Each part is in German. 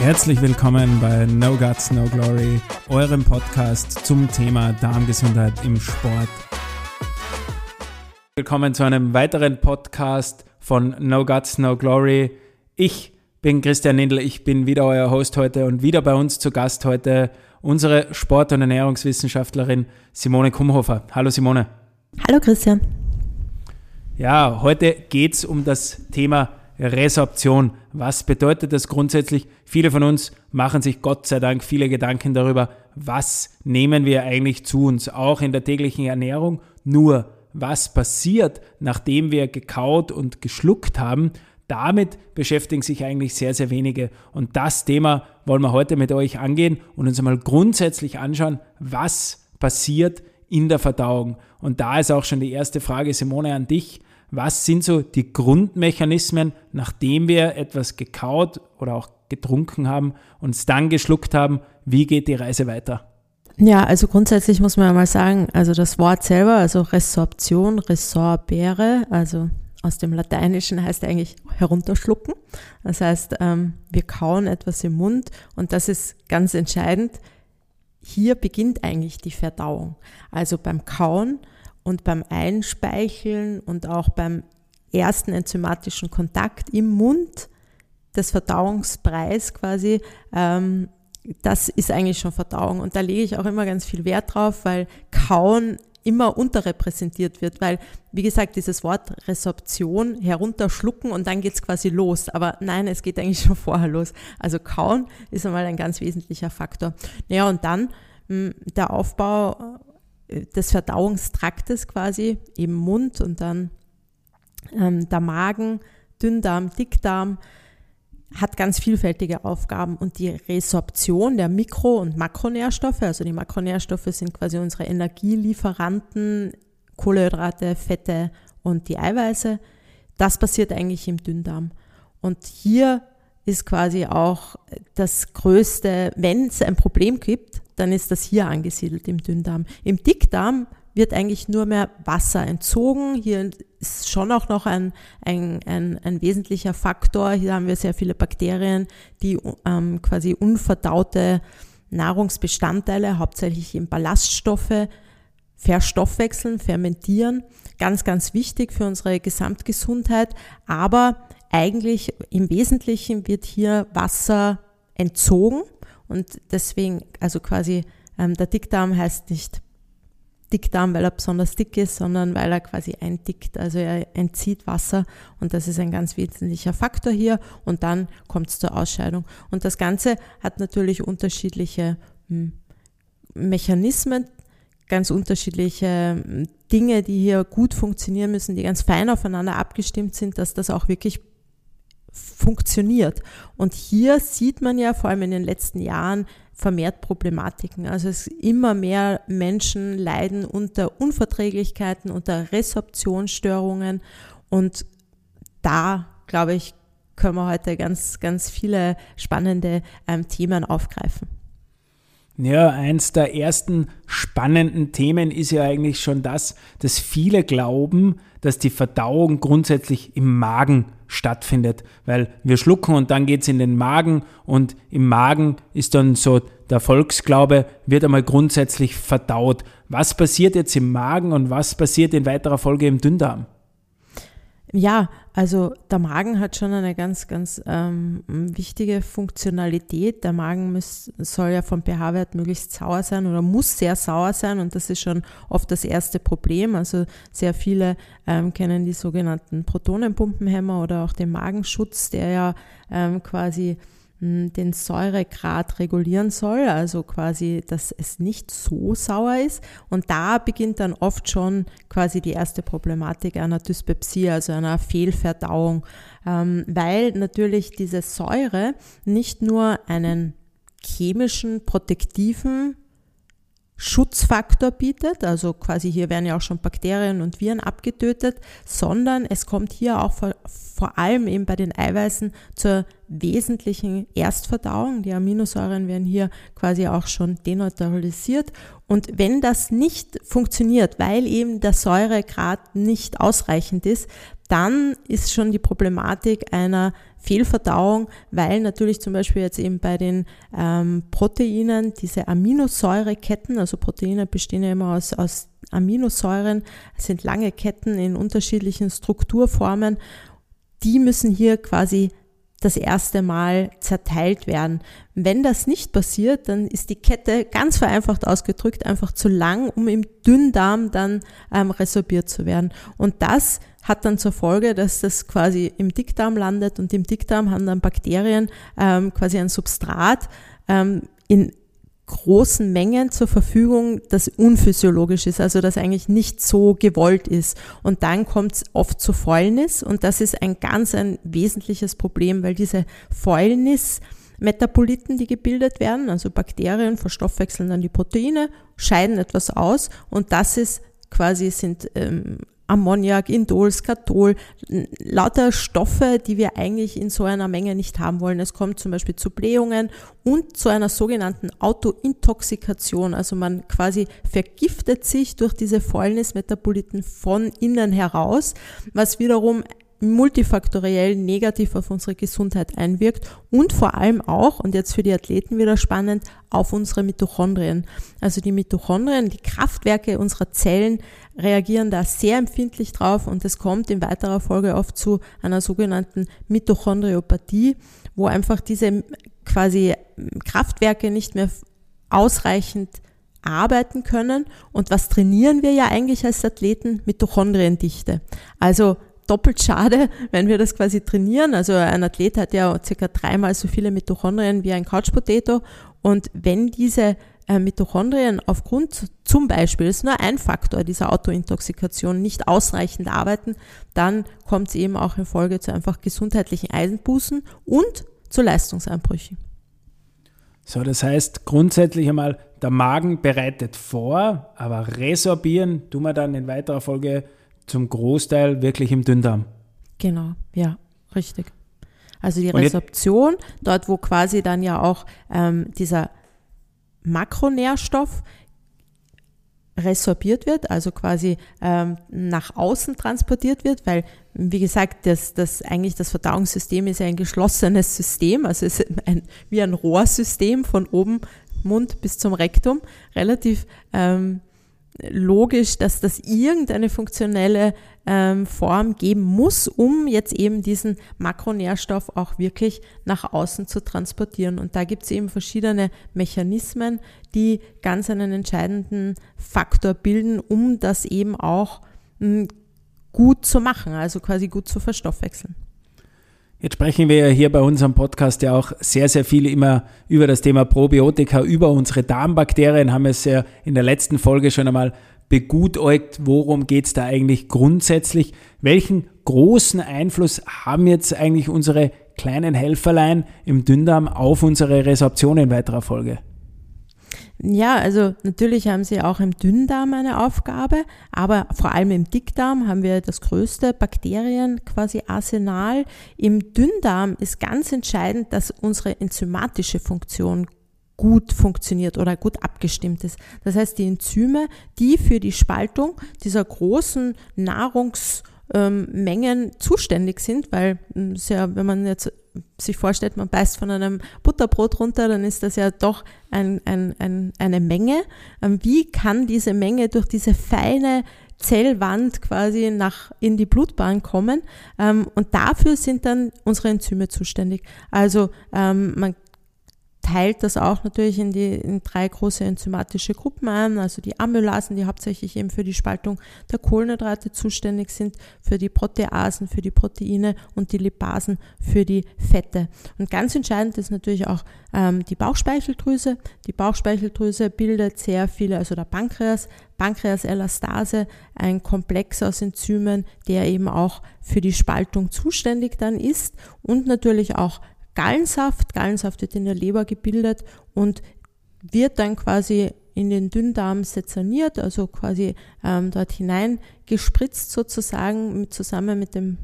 Herzlich willkommen bei No Guts, No Glory, eurem Podcast zum Thema Darmgesundheit im Sport. Willkommen zu einem weiteren Podcast von No Guts, No Glory. Ich bin Christian Nindl, ich bin wieder euer Host heute und wieder bei uns zu Gast heute unsere Sport- und Ernährungswissenschaftlerin Simone Kumhofer. Hallo Simone. Hallo Christian. Ja, heute geht es um das Thema Resorption. Was bedeutet das grundsätzlich? Viele von uns machen sich Gott sei Dank viele Gedanken darüber, was nehmen wir eigentlich zu uns, auch in der täglichen Ernährung. Nur, was passiert, nachdem wir gekaut und geschluckt haben, damit beschäftigen sich eigentlich sehr, sehr wenige. Und das Thema wollen wir heute mit euch angehen und uns einmal grundsätzlich anschauen, was passiert in der Verdauung. Und da ist auch schon die erste Frage, Simone, an dich. Was sind so die Grundmechanismen, nachdem wir etwas gekaut oder auch getrunken haben, uns dann geschluckt haben? Wie geht die Reise weiter? Ja, also grundsätzlich muss man ja mal sagen, also das Wort selber, also Resorption, Resorbere, also aus dem Lateinischen heißt eigentlich herunterschlucken. Das heißt, ähm, wir kauen etwas im Mund und das ist ganz entscheidend. Hier beginnt eigentlich die Verdauung. Also beim Kauen und beim Einspeicheln und auch beim ersten enzymatischen Kontakt im Mund des Verdauungspreis quasi, ähm, das ist eigentlich schon Verdauung. Und da lege ich auch immer ganz viel Wert drauf, weil Kauen immer unterrepräsentiert wird, weil, wie gesagt, dieses Wort Resorption, herunterschlucken und dann geht es quasi los. Aber nein, es geht eigentlich schon vorher los. Also kauen ist einmal ein ganz wesentlicher Faktor. Ja, und dann mh, hm, der Aufbau des Verdauungstraktes quasi, eben Mund und dann ähm, der Magen, Dünndarm, Dickdarm, hat ganz vielfältige Aufgaben und die Resorption der Mikro- und Makronährstoffe, also die Makronährstoffe sind quasi unsere Energielieferanten, Kohlenhydrate, Fette und die Eiweiße, das passiert eigentlich im Dünndarm. Und hier ist quasi auch das größte, wenn es ein Problem gibt, dann ist das hier angesiedelt im Dünndarm. Im Dickdarm wird eigentlich nur mehr Wasser entzogen. Hier ist schon auch noch ein, ein, ein, ein wesentlicher Faktor. Hier haben wir sehr viele Bakterien, die ähm, quasi unverdaute Nahrungsbestandteile, hauptsächlich in Ballaststoffe, verstoffwechseln, fermentieren. Ganz, ganz wichtig für unsere Gesamtgesundheit. Aber eigentlich im Wesentlichen wird hier Wasser entzogen und deswegen, also quasi ähm, der Dickdarm heißt nicht Dickdarm, weil er besonders dick ist, sondern weil er quasi eindickt, also er entzieht Wasser und das ist ein ganz wesentlicher Faktor hier und dann kommt es zur Ausscheidung. Und das Ganze hat natürlich unterschiedliche hm, Mechanismen, ganz unterschiedliche hm, Dinge, die hier gut funktionieren müssen, die ganz fein aufeinander abgestimmt sind, dass das auch wirklich funktioniert. Und hier sieht man ja vor allem in den letzten Jahren vermehrt Problematiken. Also es immer mehr Menschen leiden unter Unverträglichkeiten, unter Resorptionsstörungen und da, glaube ich, können wir heute ganz, ganz viele spannende ähm, Themen aufgreifen. Ja, eins der ersten spannenden Themen ist ja eigentlich schon das, dass viele glauben, dass die Verdauung grundsätzlich im Magen stattfindet, weil wir schlucken und dann geht es in den Magen und im Magen ist dann so der Volksglaube, wird einmal grundsätzlich verdaut. Was passiert jetzt im Magen und was passiert in weiterer Folge im Dünndarm? Ja, also der Magen hat schon eine ganz, ganz ähm, wichtige Funktionalität. Der Magen muss, soll ja vom pH-Wert möglichst sauer sein oder muss sehr sauer sein und das ist schon oft das erste Problem. Also sehr viele ähm, kennen die sogenannten Protonenpumpenhämmer oder auch den Magenschutz, der ja ähm, quasi den Säuregrad regulieren soll, also quasi, dass es nicht so sauer ist. Und da beginnt dann oft schon quasi die erste Problematik einer Dyspepsie, also einer Fehlverdauung, ähm, weil natürlich diese Säure nicht nur einen chemischen, protektiven Schutzfaktor bietet, also quasi hier werden ja auch schon Bakterien und Viren abgetötet, sondern es kommt hier auch vor, vor allem eben bei den Eiweißen zur wesentlichen Erstverdauung. Die Aminosäuren werden hier quasi auch schon deneutralisiert. Und wenn das nicht funktioniert, weil eben der Säuregrad nicht ausreichend ist, dann ist schon die Problematik einer Fehlverdauung, weil natürlich zum Beispiel jetzt eben bei den ähm, Proteinen diese Aminosäureketten, also Proteine bestehen ja immer aus, aus Aminosäuren, sind lange Ketten in unterschiedlichen Strukturformen, die müssen hier quasi das erste Mal zerteilt werden. Wenn das nicht passiert, dann ist die Kette ganz vereinfacht ausgedrückt einfach zu lang, um im Dünndarm dann ähm, resorbiert zu werden. Und das hat dann zur Folge, dass das quasi im Dickdarm landet und im Dickdarm haben dann Bakterien ähm, quasi ein Substrat ähm, in großen Mengen zur Verfügung, das unphysiologisch ist, also das eigentlich nicht so gewollt ist. Und dann kommt es oft zu Fäulnis und das ist ein ganz ein wesentliches Problem, weil diese Fäulnis Metaboliten, die gebildet werden, also Bakterien verstoffwechseln dann die Proteine, scheiden etwas aus und das ist quasi sind ähm, Ammoniak, Indol, Skatol, lauter Stoffe, die wir eigentlich in so einer Menge nicht haben wollen. Es kommt zum Beispiel zu Blähungen und zu einer sogenannten Autointoxikation. Also man quasi vergiftet sich durch diese Fäulnismetaboliten von innen heraus, was wiederum multifaktoriell negativ auf unsere Gesundheit einwirkt und vor allem auch, und jetzt für die Athleten wieder spannend, auf unsere Mitochondrien. Also die Mitochondrien, die Kraftwerke unserer Zellen reagieren da sehr empfindlich drauf und es kommt in weiterer Folge oft zu einer sogenannten Mitochondriopathie, wo einfach diese quasi Kraftwerke nicht mehr ausreichend arbeiten können. Und was trainieren wir ja eigentlich als Athleten? Mitochondriendichte. Also doppelt schade, wenn wir das quasi trainieren. Also ein Athlet hat ja circa dreimal so viele Mitochondrien wie ein Couch Potato. Und wenn diese äh, Mitochondrien aufgrund zum Beispiel, ist nur ein Faktor dieser Autointoxikation, nicht ausreichend arbeiten, dann kommt es eben auch in Folge zu einfach gesundheitlichen Eisenbußen und zu Leistungseinbrüchen. So, das heißt grundsätzlich einmal, der Magen bereitet vor, aber resorbieren tun wir dann in weiterer Folge zum Großteil wirklich im Dünndarm. Genau, ja, richtig. Also die Resorption, dort wo quasi dann ja auch ähm, dieser Makronährstoff resorbiert wird, also quasi ähm, nach außen transportiert wird, weil, wie gesagt, das, das eigentlich das Verdauungssystem ist ja ein geschlossenes System, also es ist ein, wie ein Rohrsystem von oben Mund bis zum Rektum, relativ ähm, logisch, dass das irgendeine funktionelle ähm, Form geben muss, um jetzt eben diesen Makronährstoff auch wirklich nach außen zu transportieren. Und da gibt es eben verschiedene Mechanismen, die ganz einen entscheidenden Faktor bilden, um das eben auch hm, gut zu machen, also quasi gut zu verstoffwechseln. Jetzt sprechen wir ja hier bei unserem Podcast ja auch sehr, sehr viel immer über das Thema Probiotika, über unsere Darmbakterien, haben es ja in der letzten Folge schon einmal begutäugt, worum geht es da eigentlich grundsätzlich. Welchen großen Einfluss haben jetzt eigentlich unsere kleinen Helferlein im Dünndarm auf unsere Resorption in weiterer Folge? Ja, also natürlich haben sie auch im Dünndarm eine Aufgabe, aber vor allem im Dickdarm haben wir das größte Bakterien quasi Arsenal. Im Dünndarm ist ganz entscheidend, dass unsere enzymatische Funktion gut funktioniert oder gut abgestimmt ist. Das heißt, die Enzyme, die für die Spaltung dieser großen Nahrungsmengen zuständig sind, weil ja, wenn man jetzt sich vorstellt, man beißt von einem Butterbrot runter, dann ist das ja doch ein, ein, ein, eine Menge. Ähm, wie kann diese Menge durch diese feine Zellwand quasi nach in die Blutbahn kommen. Ähm, und dafür sind dann unsere Enzyme zuständig. Also ähm, man teilt das auch natürlich in die in drei große enzymatische Gruppen ein, also die Amylasen, die hauptsächlich eben für die Spaltung der Kohlenhydrate zuständig sind, für die Proteasen, für die Proteine und die Lipasen für die Fette. Und ganz entscheidend ist natürlich auch ähm, die Bauchspeicheldrüse. Die Bauchspeicheldrüse bildet sehr viele, also der Pankreas, Pankreaselastase, ein Komplex aus Enzymen, der eben auch für die Spaltung zuständig dann ist und natürlich auch Gallensaft. Gallensaft wird in der Leber gebildet und wird dann quasi in den Dünndarm sezerniert, also quasi ähm, dort hinein gespritzt sozusagen mit, zusammen mit dem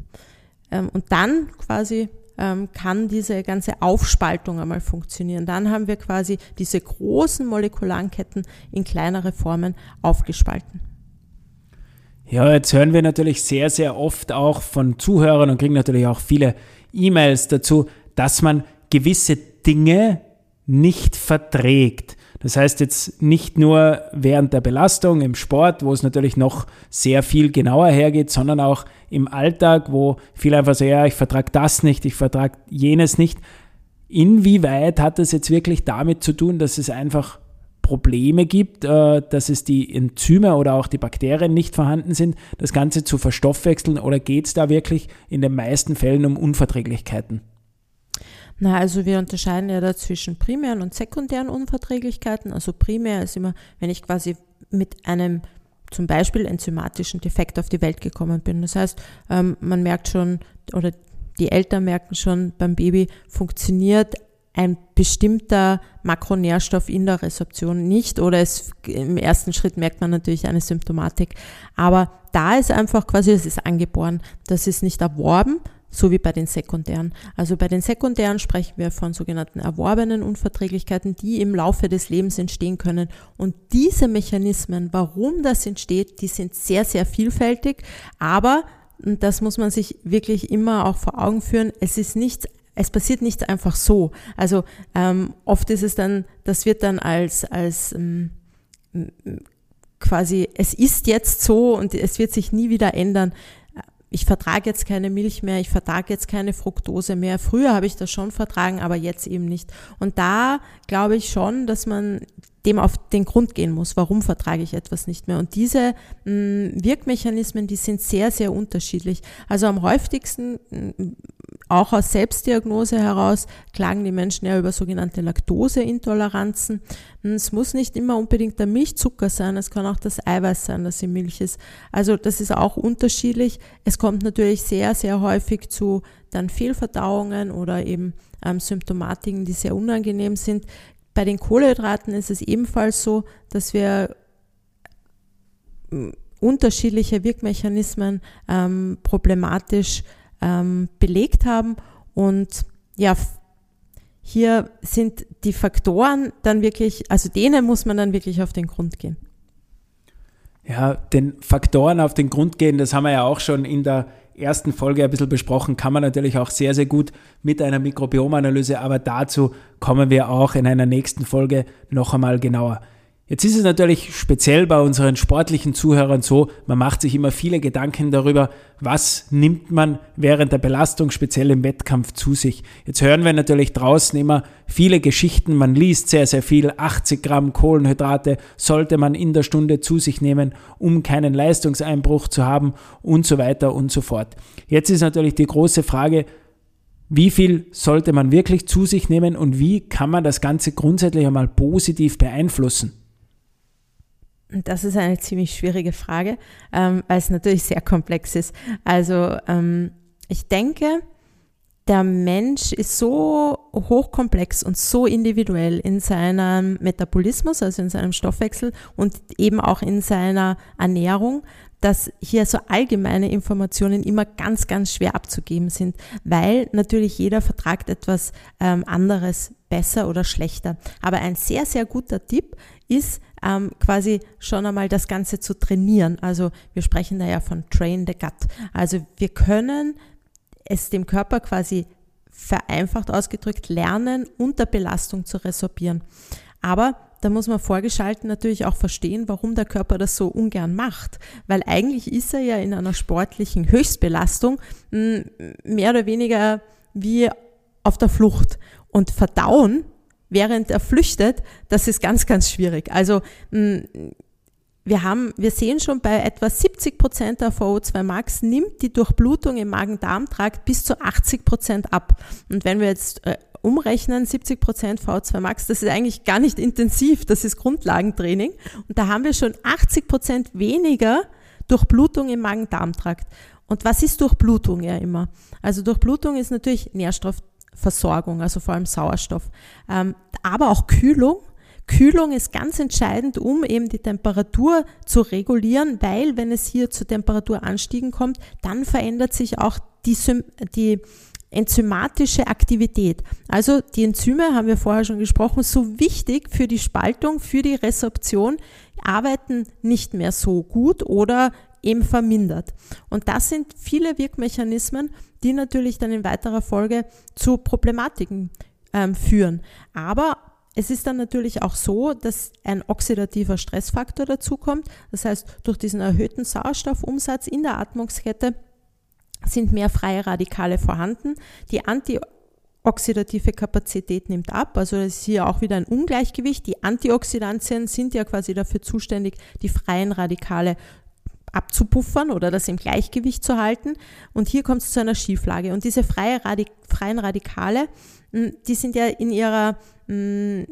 ähm, und dann quasi ähm, kann diese ganze Aufspaltung einmal funktionieren. Dann haben wir quasi diese großen molekularen Ketten in kleinere Formen aufgespalten. Ja, jetzt hören wir natürlich sehr, sehr oft auch von Zuhörern und kriegen natürlich auch viele E-Mails dazu, dass man gewisse Dinge nicht verträgt. Das heißt jetzt nicht nur während der Belastung im Sport, wo es natürlich noch sehr viel genauer hergeht, sondern auch im Alltag, wo viele einfach sagen, ja, ich vertrage das nicht, ich vertrage jenes nicht. Inwieweit hat das jetzt wirklich damit zu tun, dass es einfach Probleme gibt, äh, dass es die Enzyme oder auch die Bakterien nicht vorhanden sind, das Ganze zu verstoffwechseln oder geht es da wirklich in den meisten Fällen um Unverträglichkeiten? Na, also wir unterscheiden ja da zwischen primären und sekundären Unverträglichkeiten. Also primär ist immer, wenn ich quasi mit einem zum Beispiel enzymatischen Defekt auf die Welt gekommen bin. Das heißt, ähm, man merkt schon oder die Eltern merken schon beim Baby funktioniert ein bestimmter Makronährstoff in der Resorption nicht oder es, im ersten Schritt merkt man natürlich eine Symptomatik. Aber da ist einfach quasi, es ist angeboren, das ist nicht erworben, so wie bei den sekundären. Also bei den sekundären sprechen wir von sogenannten erworbenen Unverträglichkeiten, die im Laufe des Lebens entstehen können. Und diese Mechanismen, warum das entsteht, die sind sehr, sehr vielfältig, aber das muss man sich wirklich immer auch vor Augen führen. Es ist nichts es passiert nicht einfach so. Also ähm, oft ist es dann, das wird dann als, als ähm, quasi, es ist jetzt so und es wird sich nie wieder ändern. Ich vertrage jetzt keine Milch mehr, ich vertrage jetzt keine Fructose mehr. Früher habe ich das schon vertragen, aber jetzt eben nicht. Und da glaube ich schon, dass man dem auf den Grund gehen muss, warum vertrage ich etwas nicht mehr. Und diese mm, Wirkmechanismen, die sind sehr, sehr unterschiedlich. Also am häufigsten, mm, auch aus Selbstdiagnose heraus, klagen die Menschen ja über sogenannte Laktoseintoleranzen. Mm, es muss nicht immer unbedingt der Milchzucker sein, es kann auch das Eiweiß sein, das in Milch ist. Also das ist auch unterschiedlich. Es kommt natürlich sehr, sehr häufig zu dann Fehlverdauungen oder eben ähm, Symptomatiken, die sehr unangenehm sind. Bei den Kohlenhydraten ist es ebenfalls so, dass wir hm, unterschiedliche Wirkmechanismen ähm, problematisch ähm, belegt haben. Und ja, hier sind die Faktoren dann wirklich, also denen muss man dann wirklich auf den Grund gehen. Ja, den Faktoren auf den Grund gehen, das haben wir ja auch schon in der ersten Folge ein bisschen besprochen, kann man natürlich auch sehr, sehr gut mit einer Mikrobiomanalyse, aber dazu kommen wir auch in einer nächsten Folge noch einmal genauer. Jetzt ist es natürlich speziell bei unseren sportlichen Zuhörern so, man macht sich immer viele Gedanken darüber, was nimmt man während der Belastung, speziell im Wettkampf, zu sich. Jetzt hören wir natürlich draußen immer viele Geschichten, man liest sehr, sehr viel, 80 Gramm Kohlenhydrate sollte man in der Stunde zu sich nehmen, um keinen Leistungseinbruch zu haben und so weiter und so fort. Jetzt ist natürlich die große Frage, wie viel sollte man wirklich zu sich nehmen und wie kann man das Ganze grundsätzlich einmal positiv beeinflussen? Das ist eine ziemlich schwierige Frage, ähm, weil es natürlich sehr komplex ist. Also ähm, ich denke, der Mensch ist so hochkomplex und so individuell in seinem Metabolismus, also in seinem Stoffwechsel und eben auch in seiner Ernährung, dass hier so allgemeine Informationen immer ganz, ganz schwer abzugeben sind, weil natürlich jeder vertragt etwas ähm, anderes besser oder schlechter. Aber ein sehr, sehr guter Tipp ist, ähm, quasi schon einmal das Ganze zu trainieren. Also wir sprechen da ja von Train the Gut. Also wir können es dem Körper quasi vereinfacht ausgedrückt lernen, unter Belastung zu resorbieren. Aber da muss man vorgeschalten natürlich auch verstehen, warum der Körper das so ungern macht. Weil eigentlich ist er ja in einer sportlichen Höchstbelastung hm, mehr oder weniger wie auf der Flucht. Und verdauen während er flüchtet, das ist ganz, ganz schwierig. Also mm, wir haben, wir sehen schon bei etwa 70 Prozent der VO2 Max nimmt die Durchblutung im Magen-Darm-Trakt bis zu 80 Prozent ab. Und wenn wir jetzt äh, umrechnen, 70 Prozent VO2 Max, das ist eigentlich gar nicht intensiv, das ist Grundlagentraining. Und da haben wir schon 80 Prozent weniger Durchblutung im Magen-Darm-Trakt. Und was ist Durchblutung ja immer? Also Durchblutung ist natürlich Nährstoff Versorgung, also vor allem Sauerstoff. Ähm, aber auch Kühlung. Kühlung ist ganz entscheidend, um eben die Temperatur zu regulieren, weil wenn es hier zu Temperaturanstiegen kommt, dann verändert sich auch die, die enzymatische Aktivität. Also die Enzyme, haben wir vorher schon gesprochen, so wichtig für die Spaltung, für die Resorption, arbeiten nicht mehr so gut oder eben vermindert. Und das sind viele Wirkmechanismen, die natürlich dann in weiterer Folge zu Problematiken ähm, führen. Aber es ist dann natürlich auch so, dass ein oxidativer Stressfaktor dazukommt. Das heißt, durch diesen erhöhten Sauerstoffumsatz in der Atmungskette sind mehr freie Radikale vorhanden. Die antioxidative Kapazität nimmt ab. Also es ist hier auch wieder ein Ungleichgewicht. Die Antioxidantien sind ja quasi dafür zuständig, die freien Radikale abzupuffern oder das im Gleichgewicht zu halten. Und hier kommt es zu einer Schieflage. Und diese freie Radik freien Radikale, hm, die sind ja in ihrer hm,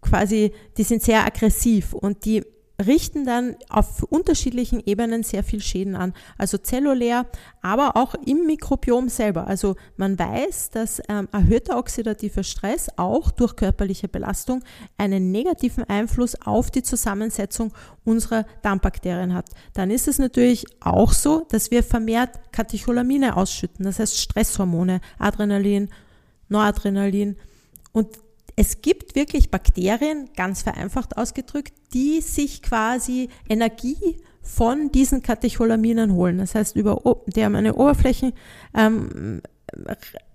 quasi, die sind sehr aggressiv und die richten dann auf unterschiedlichen Ebenen sehr viel Schäden an. Also zellulär, aber auch im Mikrobiom selber. Also man weiß, dass ähm, erhöhter oxidativer Stress auch durch körperliche Belastung einen negativen Einfluss auf die Zusammensetzung unserer Darmbakterien hat. Dann ist es natürlich auch so, dass wir vermehrt Katecholamine ausschütten, das heißt Stresshormone, Adrenalin, Noradrenalin. Und es gibt wirklich Bakterien, ganz vereinfacht ausgedrückt, die sich quasi Energie von diesen Katecholaminen holen. Das heißt, über, die haben eine Oberflächen, ähm,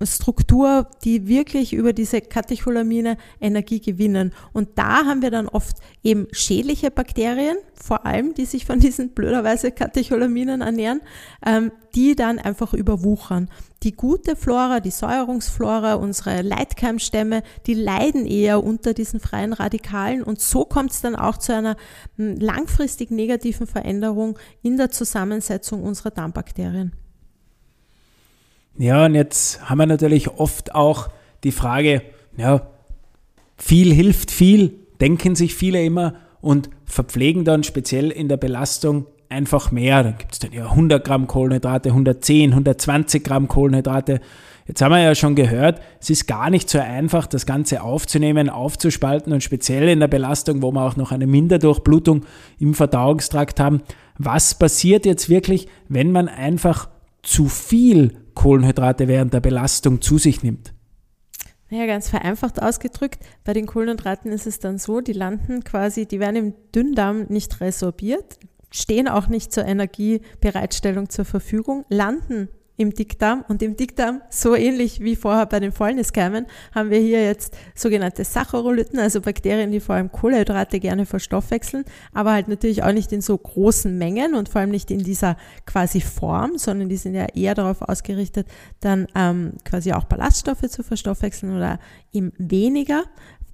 Struktur, die wirklich über diese Katecholamine Energie gewinnen. Und da haben wir dann oft eben schädliche Bakterien, vor allem, die sich von diesen blöderweise Katecholaminen ernähren, ähm, die dann einfach überwuchern. Die gute Flora, die Säuerungsflora, unsere Leitkeimstämme, die leiden eher unter diesen freien Radikalen und so kommt es dann auch zu einer hm, langfristig negativen Veränderung in der Zusammensetzung unserer Darmbakterien. Ja, und jetzt haben wir natürlich oft auch die Frage, ja, viel hilft viel, denken sich viele immer und verpflegen dann speziell in der Belastung einfach mehr. Dann gibt es dann ja 100 Gramm Kohlenhydrate, 110, 120 Gramm Kohlenhydrate. Jetzt haben wir ja schon gehört, es ist gar nicht so einfach, das Ganze aufzunehmen, aufzuspalten und speziell in der Belastung, wo wir auch noch eine Minderdurchblutung im Verdauungstrakt haben. Was passiert jetzt wirklich, wenn man einfach zu viel Kohlenhydrate während der Belastung zu sich nimmt? Ja, ganz vereinfacht ausgedrückt, bei den Kohlenhydraten ist es dann so, die landen quasi, die werden im Dünndarm nicht resorbiert, stehen auch nicht zur Energiebereitstellung zur Verfügung, landen im Dickdarm und im Dickdarm, so ähnlich wie vorher bei den Fäulniskeimen, haben wir hier jetzt sogenannte Sacharolyten, also Bakterien, die vor allem Kohlenhydrate gerne verstoffwechseln, aber halt natürlich auch nicht in so großen Mengen und vor allem nicht in dieser quasi Form, sondern die sind ja eher darauf ausgerichtet, dann ähm, quasi auch Ballaststoffe zu verstoffwechseln oder eben weniger.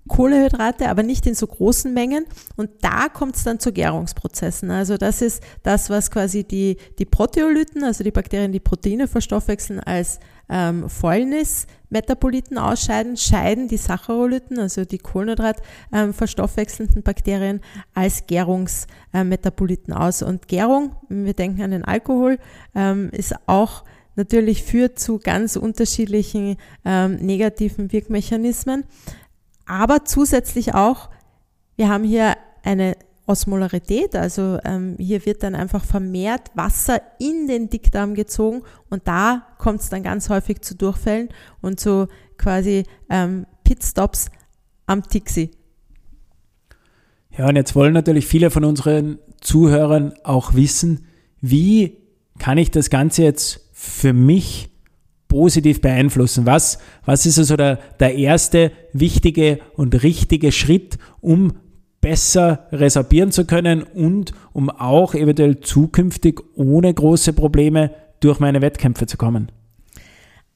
Kohlehydrate, aber nicht in so großen Mengen. Und da kommt es dann zu Gärungsprozessen. Also das ist das, was quasi die, die Proteolyten, also die Bakterien, die Proteine verstoffwechseln, als ähm, Fäulnis-Metaboliten ausscheiden, scheiden die Sacharolyten, also die Kohlenhydrat ähm, verstoffwechselnden Bakterien, als Gärungsmetaboliten äh, aus. Und Gärung, wir denken an den Alkohol, ähm, ist auch natürlich führt zu ganz unterschiedlichen ähm, negativen Wirkmechanismen aber zusätzlich auch, wir haben hier eine Osmolarität, also ähm, hier wird dann einfach vermehrt Wasser in den Dickdarm gezogen und da kommt es dann ganz häufig zu Durchfällen und zu quasi ähm, Pitstops am Tixi. Ja, und jetzt wollen natürlich viele von unseren Zuhörern auch wissen, wie kann ich das Ganze jetzt für mich positiv beeinflussen? Was, was ist also der, der erste wichtige und richtige Schritt, um besser resorbieren zu können und um auch eventuell zukünftig ohne große Probleme durch meine Wettkämpfe zu kommen?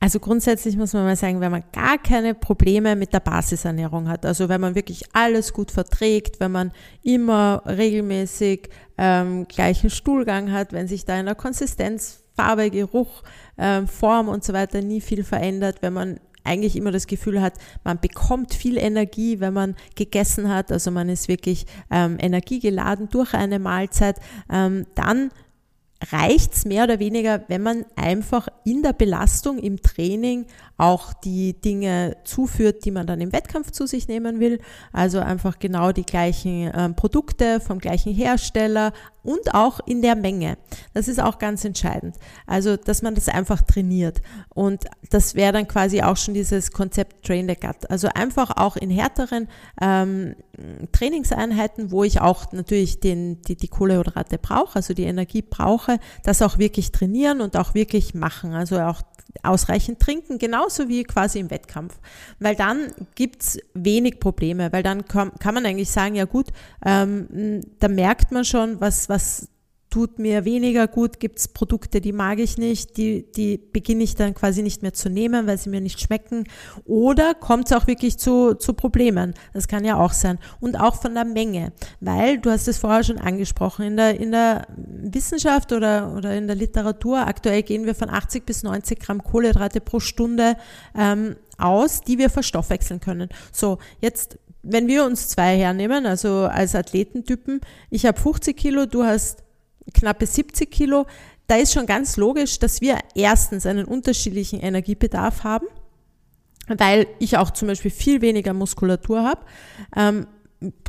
Also grundsätzlich muss man mal sagen, wenn man gar keine Probleme mit der Basisernährung hat, also wenn man wirklich alles gut verträgt, wenn man immer regelmäßig ähm, gleichen Stuhlgang hat, wenn sich da in der Konsistenz, Farbe, Geruch, ähm, Form und so weiter nie viel verändert, wenn man eigentlich immer das Gefühl hat, man bekommt viel Energie, wenn man gegessen hat, also man ist wirklich ähm, energiegeladen durch eine Mahlzeit, ähm, dann reicht es mehr oder weniger, wenn man einfach in der Belastung, im Training auch die Dinge zuführt, die man dann im Wettkampf zu sich nehmen will. Also einfach genau die gleichen ähm, Produkte vom gleichen Hersteller, und auch in der Menge. Das ist auch ganz entscheidend. Also, dass man das einfach trainiert. Und das wäre dann quasi auch schon dieses Konzept Train the Gut. Also einfach auch in härteren ähm, Trainingseinheiten, wo ich auch natürlich den, die, die Kohlehydrate brauche, also die Energie brauche, das auch wirklich trainieren und auch wirklich machen. Also auch ausreichend trinken, genauso wie quasi im Wettkampf. Weil dann gibt's wenig Probleme, weil dann kann, kann man eigentlich sagen, ja gut, ähm, da merkt man schon, was, was tut mir weniger gut, gibt es Produkte, die mag ich nicht, die, die beginne ich dann quasi nicht mehr zu nehmen, weil sie mir nicht schmecken. Oder kommt es auch wirklich zu, zu Problemen? Das kann ja auch sein. Und auch von der Menge, weil du hast es vorher schon angesprochen, in der, in der Wissenschaft oder, oder in der Literatur, aktuell gehen wir von 80 bis 90 Gramm Kohlenhydrate pro Stunde ähm, aus, die wir verstoffwechseln können. So, jetzt wenn wir uns zwei hernehmen, also als Athletentypen, ich habe 50 Kilo, du hast knappe 70 Kilo, da ist schon ganz logisch, dass wir erstens einen unterschiedlichen Energiebedarf haben, weil ich auch zum Beispiel viel weniger Muskulatur habe. Ähm,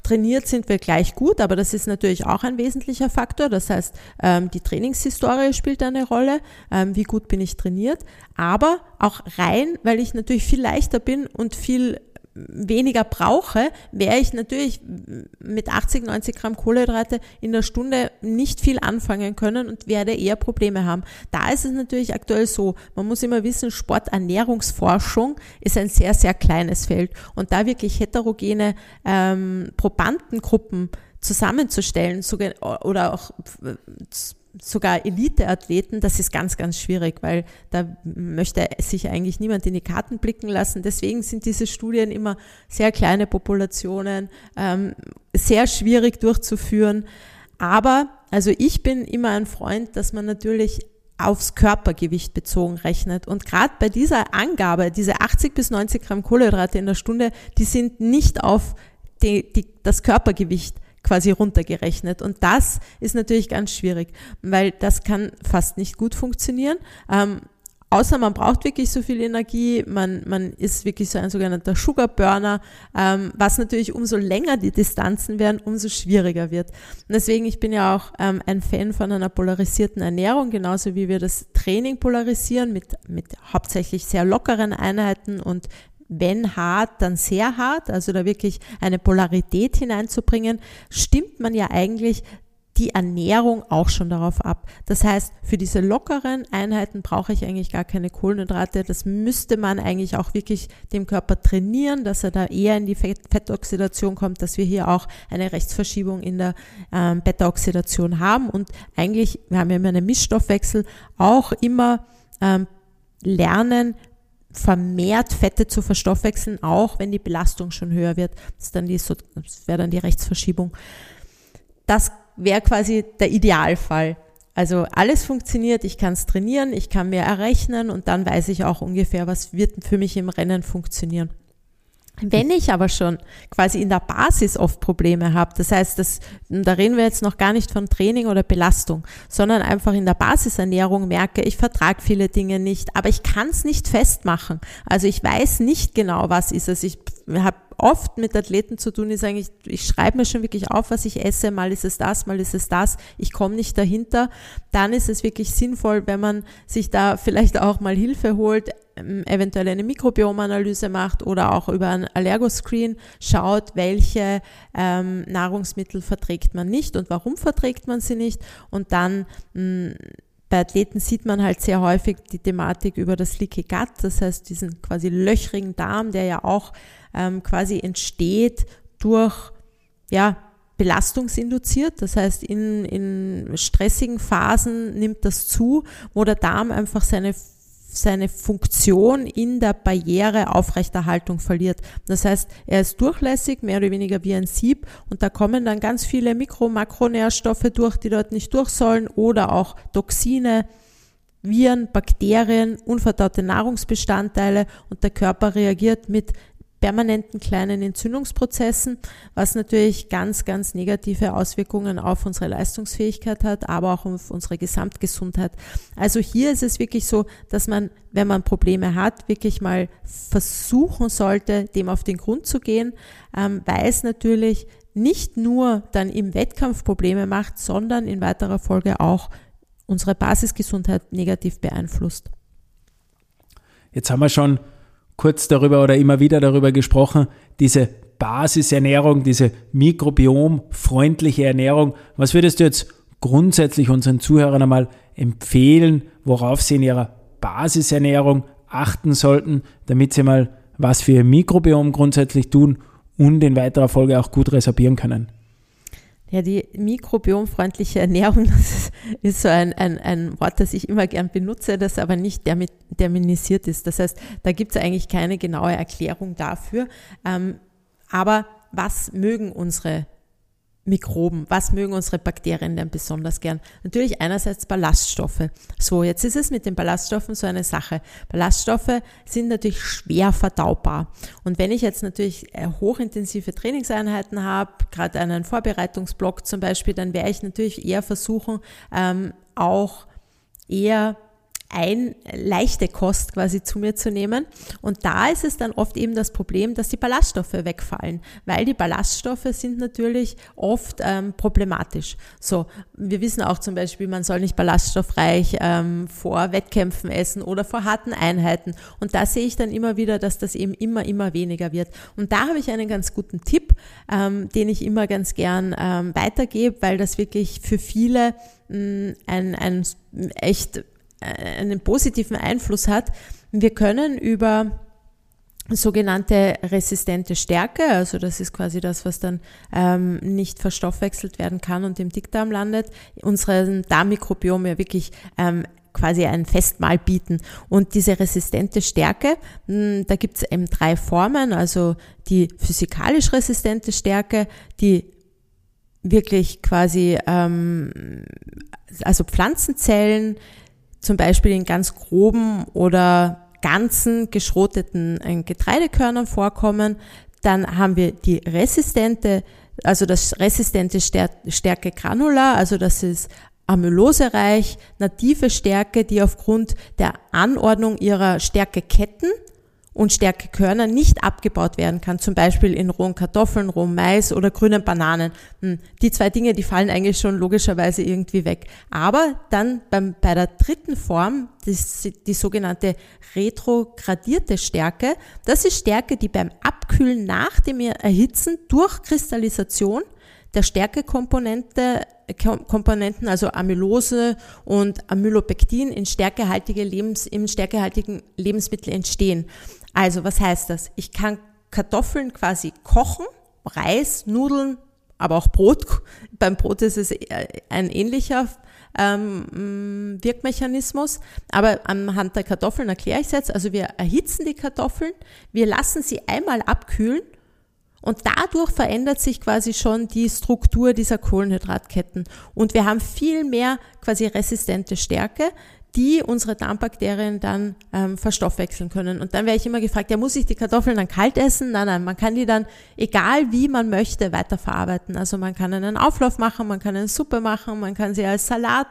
trainiert sind wir gleich gut, aber das ist natürlich auch ein wesentlicher Faktor. Das heißt, ähm, die Trainingshistorie spielt eine Rolle, ähm, wie gut bin ich trainiert, aber auch rein, weil ich natürlich viel leichter bin und viel weniger brauche, wäre ich natürlich mit 80, 90 Gramm Kohlenhydrate in der Stunde nicht viel anfangen können und werde eher Probleme haben. Da ist es natürlich aktuell so, man muss immer wissen, Sporternährungsforschung ist ein sehr, sehr kleines Feld und da wirklich heterogene ähm, Probandengruppen zusammenzustellen oder auch sogar Elite-Athleten, das ist ganz, ganz schwierig, weil da möchte sich eigentlich niemand in die Karten blicken lassen. Deswegen sind diese Studien immer sehr kleine Populationen, ähm, sehr schwierig durchzuführen. Aber, also ich bin immer ein Freund, dass man natürlich aufs Körpergewicht bezogen rechnet. Und gerade bei dieser Angabe, diese 80 bis 90 Gramm Kohlenhydrate in der Stunde, die sind nicht auf die, die, das Körpergewicht quasi runtergerechnet. Und das ist natürlich ganz schwierig, weil das kann fast nicht gut funktionieren. Ähm, außer man braucht wirklich so viel Energie, man, man ist wirklich so ein sogenannter Sugar Burner, ähm, was natürlich umso länger die Distanzen werden, umso schwieriger wird. Und deswegen, ich bin ja auch ähm, ein Fan von einer polarisierten Ernährung, genauso wie wir das Training polarisieren mit, mit hauptsächlich sehr lockeren Einheiten und wenn hart, dann sehr hart, also da wirklich eine Polarität hineinzubringen, stimmt man ja eigentlich die Ernährung auch schon darauf ab. Das heißt, für diese lockeren Einheiten brauche ich eigentlich gar keine Kohlenhydrate. Das müsste man eigentlich auch wirklich dem Körper trainieren, dass er da eher in die Fettoxidation kommt, dass wir hier auch eine Rechtsverschiebung in der ähm, Beta-Oxidation haben und eigentlich, wir haben ja immer einen Mischstoffwechsel, auch immer ähm, lernen, vermehrt Fette zu verstoffwechseln, auch wenn die Belastung schon höher wird. Das, das wäre dann die Rechtsverschiebung. Das wäre quasi der Idealfall. Also alles funktioniert, ich kann es trainieren, ich kann mir errechnen und dann weiß ich auch ungefähr, was wird für mich im Rennen funktionieren. Wenn ich aber schon quasi in der Basis oft Probleme habe, das heißt, das, da reden wir jetzt noch gar nicht von Training oder Belastung, sondern einfach in der Basisernährung merke, ich vertrage viele Dinge nicht, aber ich kann es nicht festmachen. Also ich weiß nicht genau, was ist es. Ich habe oft mit Athleten zu tun, ist eigentlich, ich schreibe mir schon wirklich auf, was ich esse, mal ist es das, mal ist es das, ich komme nicht dahinter, dann ist es wirklich sinnvoll, wenn man sich da vielleicht auch mal Hilfe holt, ähm, eventuell eine Mikrobiomanalyse macht oder auch über ein Allergoscreen schaut, welche ähm, Nahrungsmittel verträgt man nicht und warum verträgt man sie nicht. Und dann mh, bei Athleten sieht man halt sehr häufig die Thematik über das Leaky Gut, das heißt diesen quasi löchrigen Darm, der ja auch ähm, quasi entsteht durch ja, belastungsinduziert. Das heißt, in, in stressigen Phasen nimmt das zu, wo der Darm einfach seine seine Funktion in der Barriereaufrechterhaltung verliert. Das heißt, er ist durchlässig, mehr oder weniger wie ein Sieb und da kommen dann ganz viele Mikro-, Makronährstoffe durch, die dort nicht durch sollen oder auch Toxine, Viren, Bakterien, unverdaute Nahrungsbestandteile und der Körper reagiert mit permanenten kleinen Entzündungsprozessen, was natürlich ganz, ganz negative Auswirkungen auf unsere Leistungsfähigkeit hat, aber auch auf unsere Gesamtgesundheit. Also hier ist es wirklich so, dass man, wenn man Probleme hat, wirklich mal versuchen sollte, dem auf den Grund zu gehen, ähm, weil es natürlich nicht nur dann im Wettkampf Probleme macht, sondern in weiterer Folge auch unsere Basisgesundheit negativ beeinflusst. Jetzt haben wir schon kurz darüber oder immer wieder darüber gesprochen, diese Basisernährung, diese mikrobiomfreundliche Ernährung. Was würdest du jetzt grundsätzlich unseren Zuhörern einmal empfehlen, worauf sie in ihrer Basisernährung achten sollten, damit sie mal was für ihr Mikrobiom grundsätzlich tun und in weiterer Folge auch gut resorbieren können? Ja, die mikrobiomfreundliche Ernährung, das ist so ein, ein, ein Wort, das ich immer gern benutze, das aber nicht terminisiert ist. Das heißt, da gibt es eigentlich keine genaue Erklärung dafür. Ähm, aber was mögen unsere Mikroben. Was mögen unsere Bakterien denn besonders gern? Natürlich einerseits Ballaststoffe. So, jetzt ist es mit den Ballaststoffen so eine Sache. Ballaststoffe sind natürlich schwer verdaubar. Und wenn ich jetzt natürlich äh, hochintensive Trainingseinheiten habe, gerade einen Vorbereitungsblock zum Beispiel, dann werde ich natürlich eher versuchen, ähm, auch eher ein leichte Kost quasi zu mir zu nehmen. Und da ist es dann oft eben das Problem, dass die Ballaststoffe wegfallen, weil die Ballaststoffe sind natürlich oft ähm, problematisch. So, wir wissen auch zum Beispiel, man soll nicht ballaststoffreich ähm, vor Wettkämpfen essen oder vor harten Einheiten. Und da sehe ich dann immer wieder, dass das eben immer, immer weniger wird. Und da habe ich einen ganz guten Tipp, ähm, den ich immer ganz gern ähm, weitergebe, weil das wirklich für viele mm, ein, ein echt einen positiven Einfluss hat. Wir können über sogenannte resistente Stärke, also das ist quasi das, was dann ähm, nicht verstoffwechselt werden kann und im Dickdarm landet, unserem Darmmikrobiom ja wirklich ähm, quasi ein Festmahl bieten. Und diese resistente Stärke, hm, da gibt es eben drei Formen, also die physikalisch resistente Stärke, die wirklich quasi, ähm, also Pflanzenzellen, zum Beispiel in ganz groben oder ganzen geschroteten äh, Getreidekörnern vorkommen. Dann haben wir die resistente, also das resistente Stärke Granular, also das ist amylosereich, native Stärke, die aufgrund der Anordnung ihrer Stärkeketten und Stärkekörner nicht abgebaut werden kann, zum Beispiel in rohen Kartoffeln, rohem Mais oder grünen Bananen. Hm, die zwei Dinge, die fallen eigentlich schon logischerweise irgendwie weg. Aber dann beim, bei der dritten Form, das, die sogenannte retrogradierte Stärke, das ist Stärke, die beim Abkühlen nach dem Erhitzen durch Kristallisation der Stärkekomponente Komponenten, also Amylose und Amylopektin in stärkehaltige Lebens, im stärkehaltigen Lebensmittel entstehen. Also was heißt das? Ich kann Kartoffeln quasi kochen, Reis, Nudeln, aber auch Brot. Beim Brot ist es äh, ein ähnlicher ähm, Wirkmechanismus. Aber anhand der Kartoffeln erkläre ich es jetzt. Also wir erhitzen die Kartoffeln, wir lassen sie einmal abkühlen und dadurch verändert sich quasi schon die Struktur dieser Kohlenhydratketten. Und wir haben viel mehr quasi resistente Stärke, die unsere Darmbakterien dann ähm, verstoffwechseln können. Und dann wäre ich immer gefragt, ja, muss ich die Kartoffeln dann kalt essen? Nein, nein, man kann die dann, egal wie man möchte, weiterverarbeiten. Also man kann einen Auflauf machen, man kann eine Suppe machen, man kann sie als Salat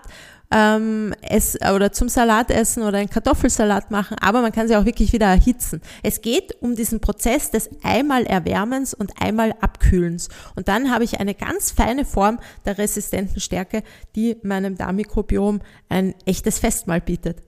ähm, es, oder zum Salat essen oder einen Kartoffelsalat machen, aber man kann sie auch wirklich wieder erhitzen. Es geht um diesen Prozess des einmal Erwärmens und einmal Abkühlens. Und dann habe ich eine ganz feine Form der resistenten Stärke, die meinem Darmmikrobiom ein echtes Festmahl bietet.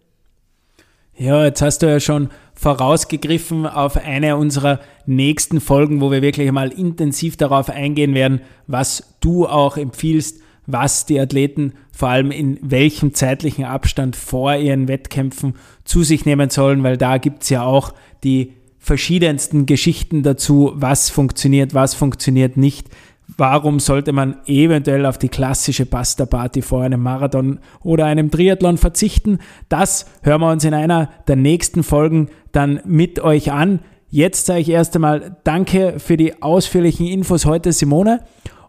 Ja, jetzt hast du ja schon vorausgegriffen auf eine unserer nächsten Folgen, wo wir wirklich mal intensiv darauf eingehen werden, was du auch empfiehlst, was die Athleten vor allem in welchem zeitlichen Abstand vor ihren Wettkämpfen zu sich nehmen sollen, weil da gibt's ja auch die verschiedensten Geschichten dazu, was funktioniert, was funktioniert nicht. Warum sollte man eventuell auf die klassische Pasta-Party vor einem Marathon oder einem Triathlon verzichten? Das hören wir uns in einer der nächsten Folgen dann mit euch an. Jetzt sage ich erst einmal Danke für die ausführlichen Infos heute, Simone.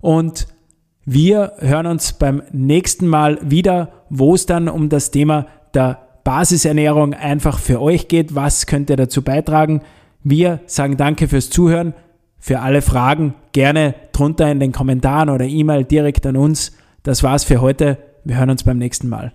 Und wir hören uns beim nächsten Mal wieder, wo es dann um das Thema der Basisernährung einfach für euch geht. Was könnt ihr dazu beitragen? Wir sagen danke fürs Zuhören. Für alle Fragen gerne drunter in den Kommentaren oder E-Mail direkt an uns. Das war's für heute. Wir hören uns beim nächsten Mal.